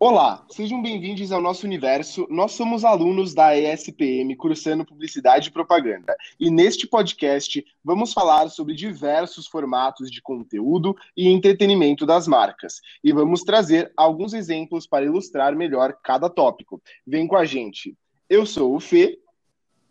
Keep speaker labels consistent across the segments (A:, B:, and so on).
A: Olá, sejam bem-vindos ao nosso universo. Nós somos alunos da ESPM, cursando Publicidade e Propaganda. E neste podcast vamos falar sobre diversos formatos de conteúdo e entretenimento das marcas. E vamos trazer alguns exemplos para ilustrar melhor cada tópico. Vem com a gente. Eu sou o Fê.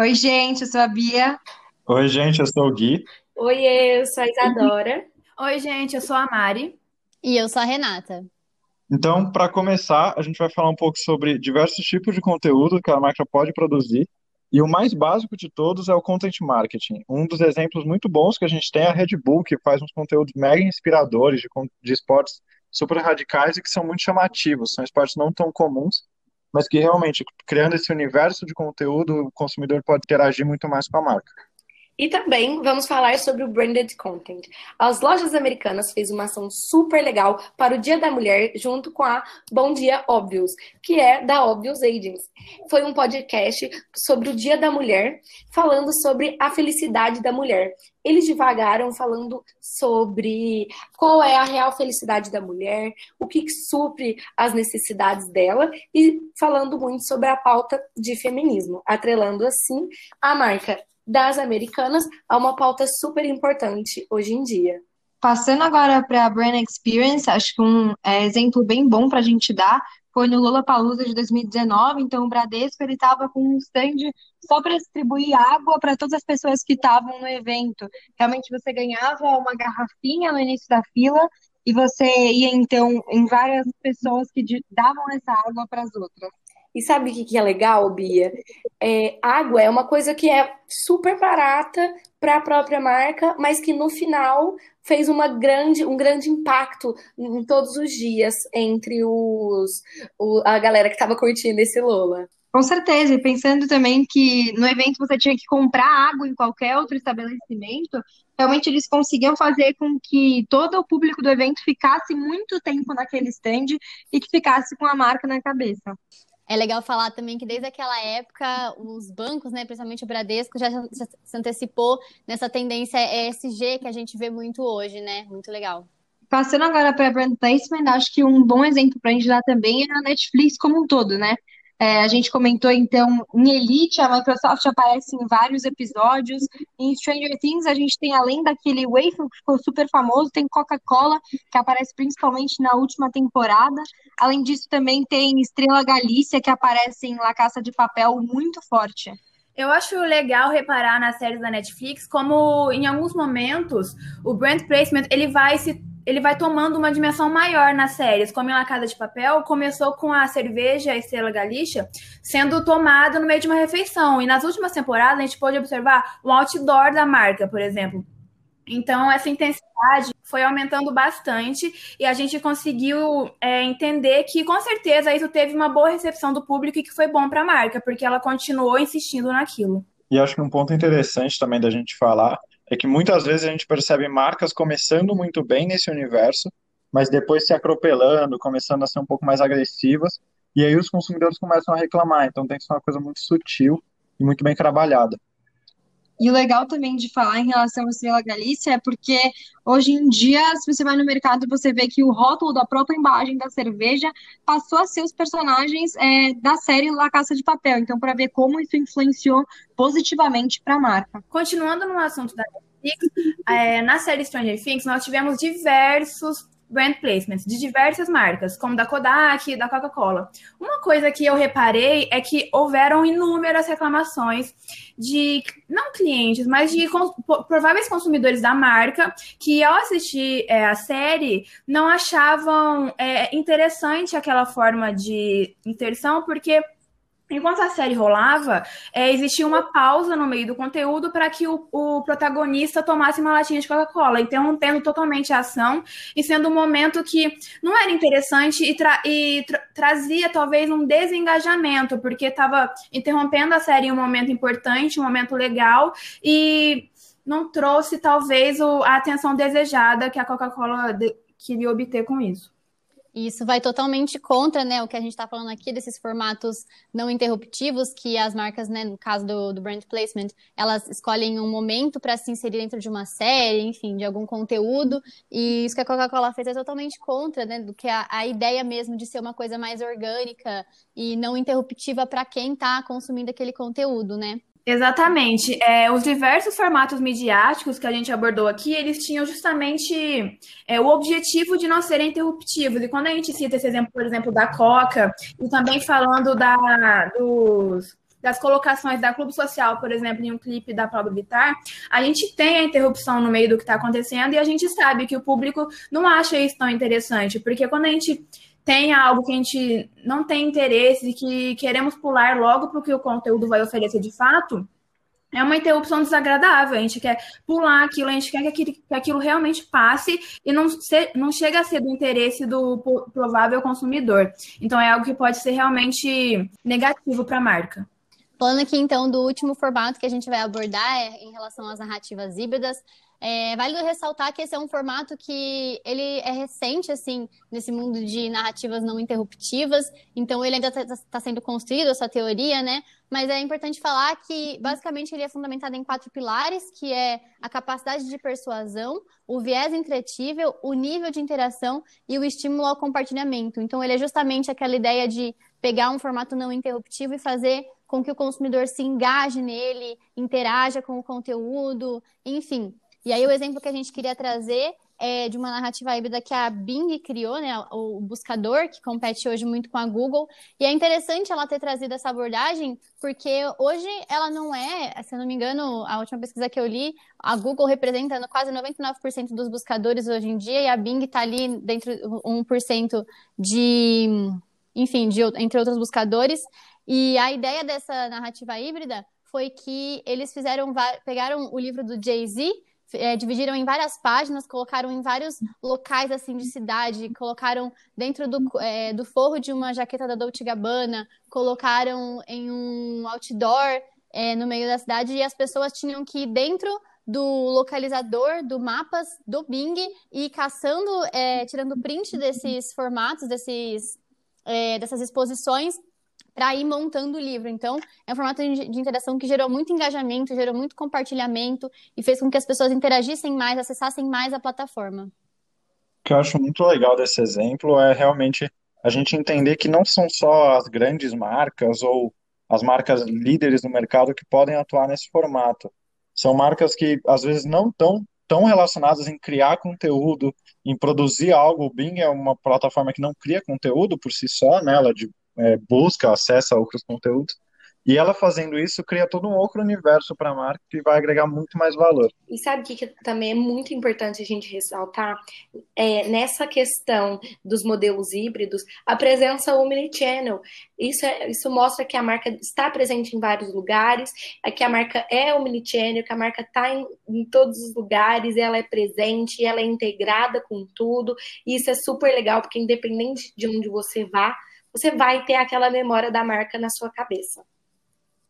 B: Oi, gente, eu sou a Bia.
C: Oi, gente, eu sou o Gui.
D: Oi, eu sou a Isadora.
E: Oi, gente, eu sou a Mari.
F: E eu sou a Renata.
C: Então, para começar, a gente vai falar um pouco sobre diversos tipos de conteúdo que a marca pode produzir. E o mais básico de todos é o content marketing. Um dos exemplos muito bons que a gente tem é a Red Bull, que faz uns conteúdos mega inspiradores de, de esportes super radicais e que são muito chamativos. São esportes não tão comuns, mas que realmente, criando esse universo de conteúdo, o consumidor pode interagir muito mais com a marca.
D: E também vamos falar sobre o branded content. As lojas americanas fez uma ação super legal para o Dia da Mulher junto com a Bom Dia Obvious, que é da Obvious Agents. Foi um podcast sobre o Dia da Mulher, falando sobre a felicidade da mulher. Eles divagaram falando sobre qual é a real felicidade da mulher, o que supre as necessidades dela e falando muito sobre a pauta de feminismo, atrelando assim a marca das americanas a uma pauta super importante hoje em dia.
B: Passando agora para a Brand Experience, acho que um é, exemplo bem bom para a gente dar foi no Lollapalooza de 2019, então o Bradesco ele estava com um stand só para distribuir água para todas as pessoas que estavam no evento. Realmente você ganhava uma garrafinha no início da fila e você ia então em várias pessoas que davam essa água para as outras.
D: E sabe o que, é legal, Bia? É, água é uma coisa que é super barata para a própria marca, mas que no final fez uma grande, um grande impacto em todos os dias entre os, o, a galera que estava curtindo esse Lola.
B: Com certeza, e pensando também que no evento você tinha que comprar água em qualquer outro estabelecimento, realmente eles conseguiam fazer com que todo o público do evento ficasse muito tempo naquele stand e que ficasse com a marca na cabeça.
F: É legal falar também que desde aquela época os bancos, né, principalmente o Bradesco, já se antecipou nessa tendência ESG que a gente vê muito hoje, né? Muito legal.
B: Passando agora para brand placement, acho que um bom exemplo para a gente dar também é a Netflix como um todo, né? É, a gente comentou então em Elite, a Microsoft aparece em vários episódios. Em Stranger Things, a gente tem, além daquele Wafer que ficou super famoso, tem Coca-Cola, que aparece principalmente na última temporada. Além disso, também tem Estrela Galícia, que aparece em La Caça de Papel muito forte.
E: Eu acho legal reparar nas séries da Netflix como, em alguns momentos, o brand placement ele vai se ele vai tomando uma dimensão maior nas séries, como em La Casa de Papel, começou com a cerveja Estrela Galícia sendo tomada no meio de uma refeição. E nas últimas temporadas a gente pôde observar o outdoor da marca, por exemplo. Então, essa intensidade foi aumentando bastante e a gente conseguiu é, entender que, com certeza, isso teve uma boa recepção do público e que foi bom para a marca, porque ela continuou insistindo naquilo.
C: E acho que um ponto interessante também da gente falar é que muitas vezes a gente percebe marcas começando muito bem nesse universo, mas depois se atropelando, começando a ser um pouco mais agressivas, e aí os consumidores começam a reclamar. Então tem que ser uma coisa muito sutil e muito bem trabalhada.
B: E o legal também de falar em relação à Estrela Galícia é porque hoje em dia, se você vai no mercado, você vê que o rótulo da própria embalagem da cerveja passou a ser os personagens é, da série La Caça de Papel. Então, para ver como isso influenciou positivamente para a marca.
E: Continuando no assunto da Netflix, é, na série Stranger Things, nós tivemos diversos brand placements de diversas marcas, como da Kodak, da Coca-Cola. Uma coisa que eu reparei é que houveram inúmeras reclamações de não clientes, mas de cons prováveis consumidores da marca que ao assistir é, a série não achavam é, interessante aquela forma de inserção, porque Enquanto a série rolava, é, existia uma pausa no meio do conteúdo para que o, o, protagonista tomasse uma latinha de Coca-Cola, interrompendo totalmente a ação e sendo um momento que não era interessante e, tra e tra trazia talvez um desengajamento, porque estava interrompendo a série em um momento importante, um momento legal e não trouxe talvez o, a atenção desejada que a Coca-Cola queria obter com isso.
F: E isso vai totalmente contra, né, o que a gente está falando aqui desses formatos não interruptivos, que as marcas, né, no caso do, do brand placement, elas escolhem um momento para se inserir dentro de uma série, enfim, de algum conteúdo. E isso que a Coca-Cola fez é totalmente contra, né, do que a, a ideia mesmo de ser uma coisa mais orgânica e não interruptiva para quem está consumindo aquele conteúdo, né?
E: Exatamente. É, os diversos formatos midiáticos que a gente abordou aqui, eles tinham justamente é, o objetivo de não serem interruptivos. E quando a gente cita esse exemplo, por exemplo, da Coca, e também falando da, dos, das colocações da Clube Social, por exemplo, em um clipe da Pablo Vittar, a gente tem a interrupção no meio do que está acontecendo e a gente sabe que o público não acha isso tão interessante, porque quando a gente tem algo que a gente não tem interesse e que queremos pular logo para o conteúdo vai oferecer de fato, é uma interrupção desagradável. A gente quer pular aquilo, a gente quer que aquilo, que aquilo realmente passe e não, não chega a ser do interesse do provável consumidor. Então, é algo que pode ser realmente negativo para a marca.
F: Falando aqui então do último formato que a gente vai abordar é em relação às narrativas híbridas, é válido ressaltar que esse é um formato que ele é recente, assim, nesse mundo de narrativas não interruptivas, então ele ainda está tá sendo construído, essa teoria, né? Mas é importante falar que, basicamente, ele é fundamentado em quatro pilares, que é a capacidade de persuasão, o viés entretível, o nível de interação e o estímulo ao compartilhamento. Então, ele é justamente aquela ideia de pegar um formato não interruptivo e fazer com que o consumidor se engaje nele, interaja com o conteúdo, enfim. E aí o exemplo que a gente queria trazer é de uma narrativa híbrida que a Bing criou, né, o buscador, que compete hoje muito com a Google. E é interessante ela ter trazido essa abordagem, porque hoje ela não é, se eu não me engano, a última pesquisa que eu li, a Google representa quase 99% dos buscadores hoje em dia, e a Bing está ali dentro de 1% de, enfim, de, entre outros buscadores. E a ideia dessa narrativa híbrida foi que eles fizeram, pegaram o livro do Jay-Z, é, dividiram em várias páginas, colocaram em vários locais assim de cidade, colocaram dentro do, é, do forro de uma jaqueta da Dolce Gabbana, colocaram em um outdoor é, no meio da cidade e as pessoas tinham que ir dentro do localizador do mapas do Bing e caçando, é, tirando print desses formatos, desses, é, dessas exposições para ir montando o livro. Então, é um formato de interação que gerou muito engajamento, gerou muito compartilhamento e fez com que as pessoas interagissem mais, acessassem mais a plataforma.
C: O que eu acho muito legal desse exemplo é realmente a gente entender que não são só as grandes marcas ou as marcas líderes no mercado que podem atuar nesse formato. São marcas que às vezes não estão tão relacionadas em criar conteúdo, em produzir algo. O Bing é uma plataforma que não cria conteúdo por si só, né? Ela é, busca, acessa outros conteúdos. E ela fazendo isso cria todo um outro universo para a marca que vai agregar muito mais valor.
D: E sabe o que, que, também é muito importante a gente ressaltar? É, nessa questão dos modelos híbridos, a presença omnichannel. Isso, é, isso mostra que a marca está presente em vários lugares, é que a marca é omnichannel, que a marca está em, em todos os lugares, ela é presente, ela é integrada com tudo. E isso é super legal, porque independente de onde você vá, você vai ter aquela memória da marca na sua cabeça.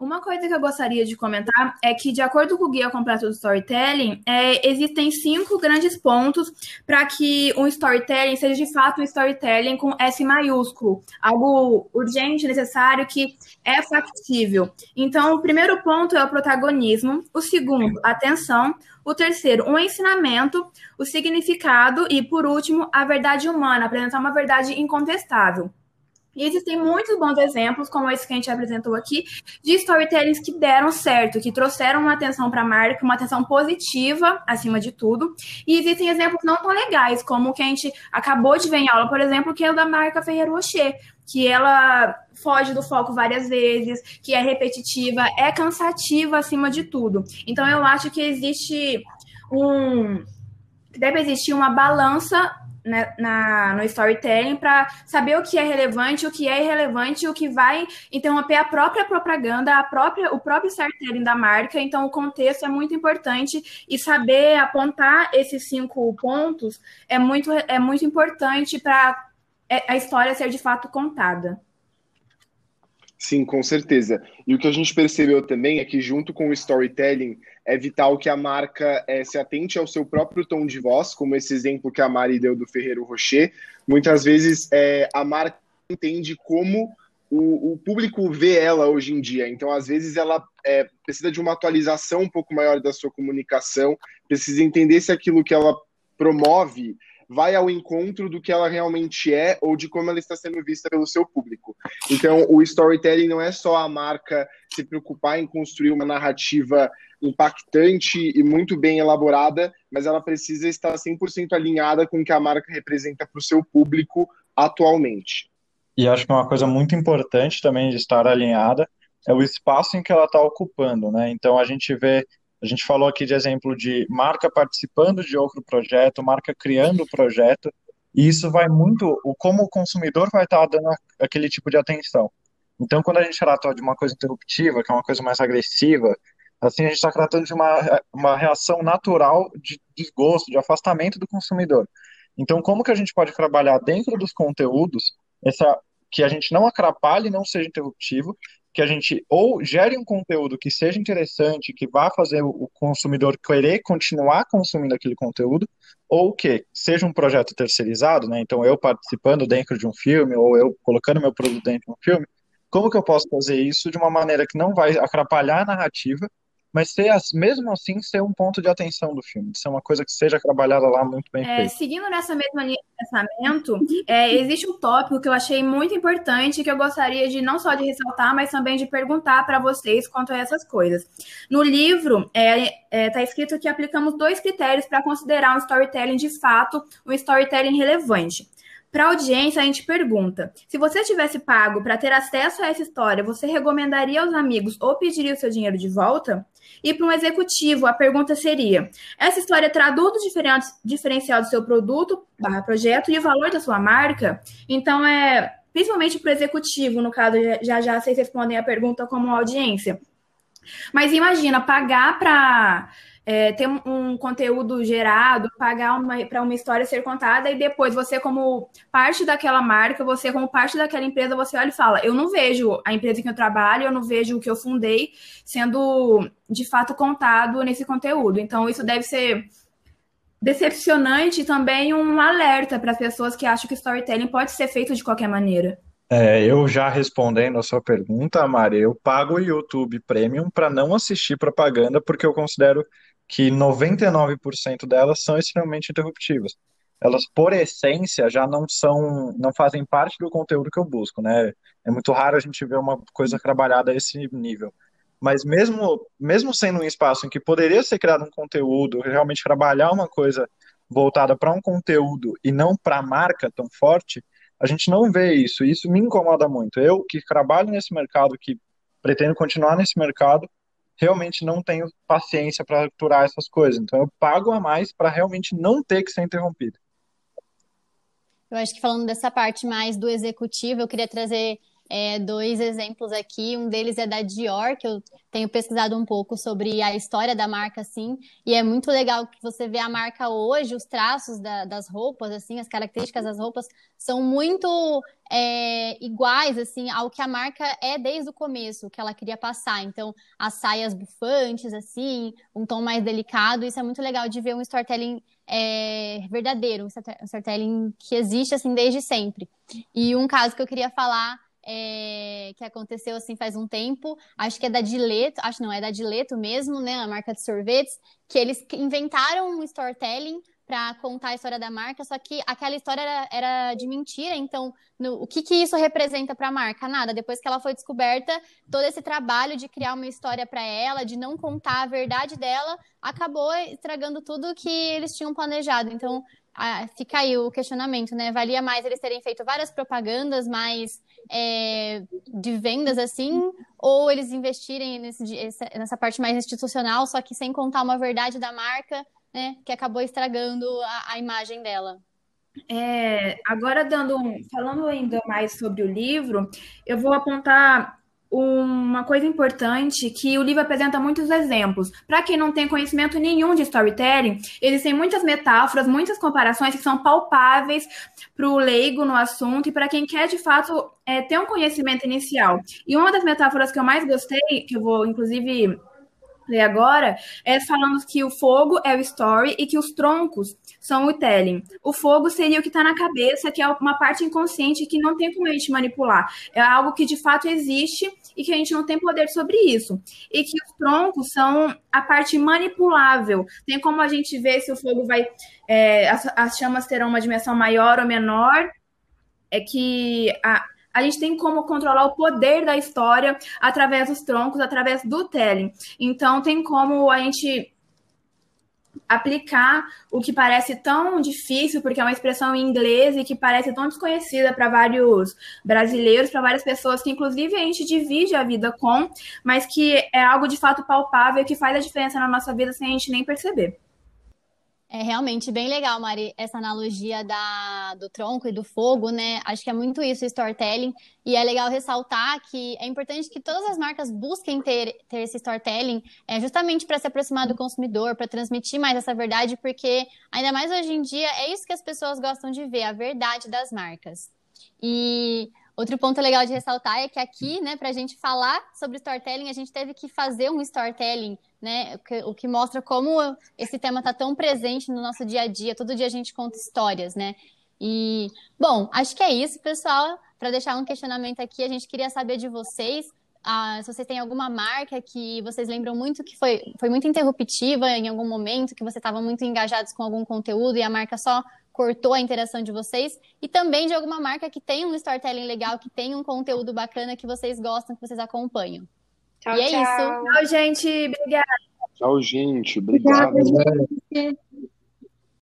E: Uma coisa que eu gostaria de comentar é que, de acordo com o Guia Completo do Storytelling, é, existem cinco grandes pontos para que um storytelling seja de fato um storytelling com S maiúsculo, algo urgente, necessário, que é factível. Então, o primeiro ponto é o protagonismo, o segundo, atenção, o terceiro, um ensinamento, o significado e, por último, a verdade humana, apresentar uma verdade incontestável. E existem muitos bons exemplos, como esse que a gente apresentou aqui, de storytellings que deram certo, que trouxeram uma atenção para a marca, uma atenção positiva, acima de tudo. E existem exemplos não tão legais, como o que a gente acabou de ver em aula, por exemplo, que é o da marca Ferreiro Rocher, que ela foge do foco várias vezes, que é repetitiva, é cansativa acima de tudo. Então eu acho que existe um deve existir uma balança né, na, no storytelling para saber o que é relevante, o que é irrelevante, o que vai interromper a própria propaganda, a própria, o próprio storytelling da marca. Então, o contexto é muito importante e saber apontar esses cinco pontos é muito, é muito importante para é, a história ser de fato contada.
A: Sim, com certeza. E o que a gente percebeu também é que, junto com o storytelling, é vital que a marca é, se atente ao seu próprio tom de voz, como esse exemplo que a Mari deu do Ferreiro Rocher. Muitas vezes é, a marca entende como o, o, público vê ela hoje em dia. Então, às vezes, ela é, precisa de uma atualização um pouco maior da sua comunicação, precisa entender se aquilo que ela promove vai ao encontro do que ela realmente é ou de como ela está sendo vista pelo seu público. Então, o storytelling não é só a marca se preocupar em construir uma narrativa impactante e muito bem elaborada, mas ela precisa estar 100% alinhada com o que a marca representa para o seu público atualmente.
C: E acho que uma coisa muito importante também de estar alinhada é o espaço em que ela está ocupando, né? Então a gente vê a gente falou aqui de exemplo de marca participando de outro projeto, marca criando o projeto, e isso vai muito, o como o consumidor vai estar dando aquele tipo de atenção. Então, quando a gente trata de uma coisa interruptiva, que é uma coisa mais agressiva, assim, a gente está tratando de uma, uma reação natural de desgosto, de afastamento do consumidor. Então, como que a gente pode trabalhar dentro dos conteúdos essa, que a gente não atrapalhe e não seja interruptivo, que a gente ou gere um conteúdo que seja interessante, que vá fazer o consumidor querer continuar consumindo aquele conteúdo, ou que seja um projeto terceirizado, né? Então eu participando dentro de um filme ou eu colocando meu produto dentro de um filme, como que eu posso fazer isso de uma maneira que não vai atrapalhar a narrativa mas ser, mesmo assim ser um ponto de atenção do filme, ser uma coisa que seja trabalhada lá muito bem é,
E: Seguindo nessa mesma linha de pensamento, é, existe um tópico que eu achei muito importante que eu gostaria de não só de ressaltar, mas também de perguntar para vocês quanto a essas coisas. No livro está é, é, tá escrito que aplicamos dois critérios para considerar um storytelling de fato um storytelling relevante. Para a audiência, a gente pergunta: se você tivesse pago para ter acesso a essa história, você recomendaria aos amigos ou pediria o seu dinheiro de volta? E para um executivo, a pergunta seria: essa história traduz o diferencial do seu produto, barra projeto e o valor da sua marca? Então, é principalmente para o executivo, no caso, já já vocês respondem a pergunta como audiência. Mas imagina, pagar para é, ter um, conteúdo gerado, pagar para uma história ser contada e depois você, como parte daquela marca, você, como parte daquela empresa, você olha e fala: Eu não vejo a empresa que eu trabalho, eu não vejo o que eu fundei sendo de fato contado nesse conteúdo. Então, isso deve ser decepcionante e também um alerta para as pessoas que acham que storytelling pode ser feito de qualquer maneira.
C: É, eu já respondendo a sua pergunta, Mari, eu pago o YouTube Premium para não assistir propaganda porque eu considero que 99% delas são extremamente interruptivas. Elas, por essência, já não são, não fazem parte do conteúdo que eu busco, né? É muito raro a gente ver uma coisa trabalhada a esse nível. Mas mesmo, mesmo sendo um espaço em que poderia ser criado um conteúdo, realmente trabalhar uma coisa voltada para um conteúdo e não para a marca tão forte, a gente não vê isso. E isso me incomoda muito. Eu, que trabalho nesse mercado, que pretendo continuar nesse mercado, realmente não tenho paciência para aturar essas coisas. Então eu pago a mais para realmente não ter que ser interrompido.
F: Eu acho que falando dessa parte mais do executivo, eu queria trazer é, dois exemplos aqui. Um deles é da Dior, que eu tenho pesquisado um pouco sobre a história da marca, assim, e é muito legal que você vê a marca hoje, os traços da, das roupas, assim, as características das roupas são muito é, iguais, assim, ao que a marca é desde o começo, que ela queria passar. Então, as saias bufantes, assim, um tom mais delicado, isso é muito legal de ver um storytelling é, verdadeiro, um storytelling que existe, assim, desde sempre. E um caso que eu queria falar é, que aconteceu assim faz um tempo, acho que é da Dileto, acho não, é da Dileto mesmo, né, a marca de sorvetes, que eles inventaram um storytelling para contar a história da marca, só que aquela história era, era de mentira, então no, o que, que isso representa para a marca? Nada. Depois que ela foi descoberta, todo esse trabalho de criar uma história para ela, de não contar a verdade dela, acabou estragando tudo que eles tinham planejado. Então, ah, fica aí o questionamento, né? Valia mais eles terem feito várias propagandas mais é, de vendas assim, ou eles investirem nesse, nessa parte mais institucional, só que sem contar uma verdade da marca, né? Que acabou estragando a, a imagem dela.
E: É, agora dando falando ainda mais sobre o livro, eu vou apontar uma coisa importante que o livro apresenta muitos exemplos. Para quem não tem conhecimento nenhum de storytelling, existem muitas metáforas, muitas comparações que são palpáveis para o leigo no assunto e para quem quer de fato é, ter um conhecimento inicial. E uma das metáforas que eu mais gostei, que eu vou inclusive ler agora, é falando que o fogo é o story e que os troncos são o telling. O fogo seria o que está na cabeça, que é uma parte inconsciente que não tem como a gente manipular. É algo que de fato existe e que a gente não tem poder sobre isso. E que os troncos são a parte manipulável. Tem como a gente ver se o fogo vai. É, as, as chamas terão uma dimensão maior ou menor. É que a, a gente tem como controlar o poder da história através dos troncos, através do telling. Então, tem como a gente aplicar o que parece tão difícil, porque é uma expressão em inglês e que parece tão desconhecida para vários brasileiros, para várias pessoas que, inclusive, a gente divide a vida com, mas que é algo de fato palpável que faz a diferença na nossa vida sem a gente nem perceber.
F: É realmente bem legal, Mari, essa analogia da, do tronco e do fogo, né? Acho que é muito isso, storytelling. E é legal ressaltar que é importante que todas as marcas busquem ter, ter esse storytelling, é, justamente para se aproximar do consumidor, para transmitir mais essa verdade, porque ainda mais hoje em dia é isso que as pessoas gostam de ver, a verdade das marcas. E Outro ponto legal de ressaltar é que aqui, né, para a gente falar sobre storytelling, a gente teve que fazer um storytelling, né, o que, mostra como esse tema está tão presente no nosso dia a dia. Todo dia a gente conta histórias, né? E, bom, acho que é isso, pessoal. Para deixar um questionamento aqui, a gente queria saber de vocês ah, se vocês têm alguma marca que vocês lembram muito que foi, foi muito interruptiva em algum momento, que você estava muito engajados com algum conteúdo e a marca só cortou a interação de vocês e também de alguma marca que tem um storytelling legal, que tem um conteúdo bacana que vocês gostam, que vocês acompanham.
E: Tchau, e é tchau. isso. Tchau, gente. Obrigada.
A: Tchau, gente. Obrigado. Obrigada, gente.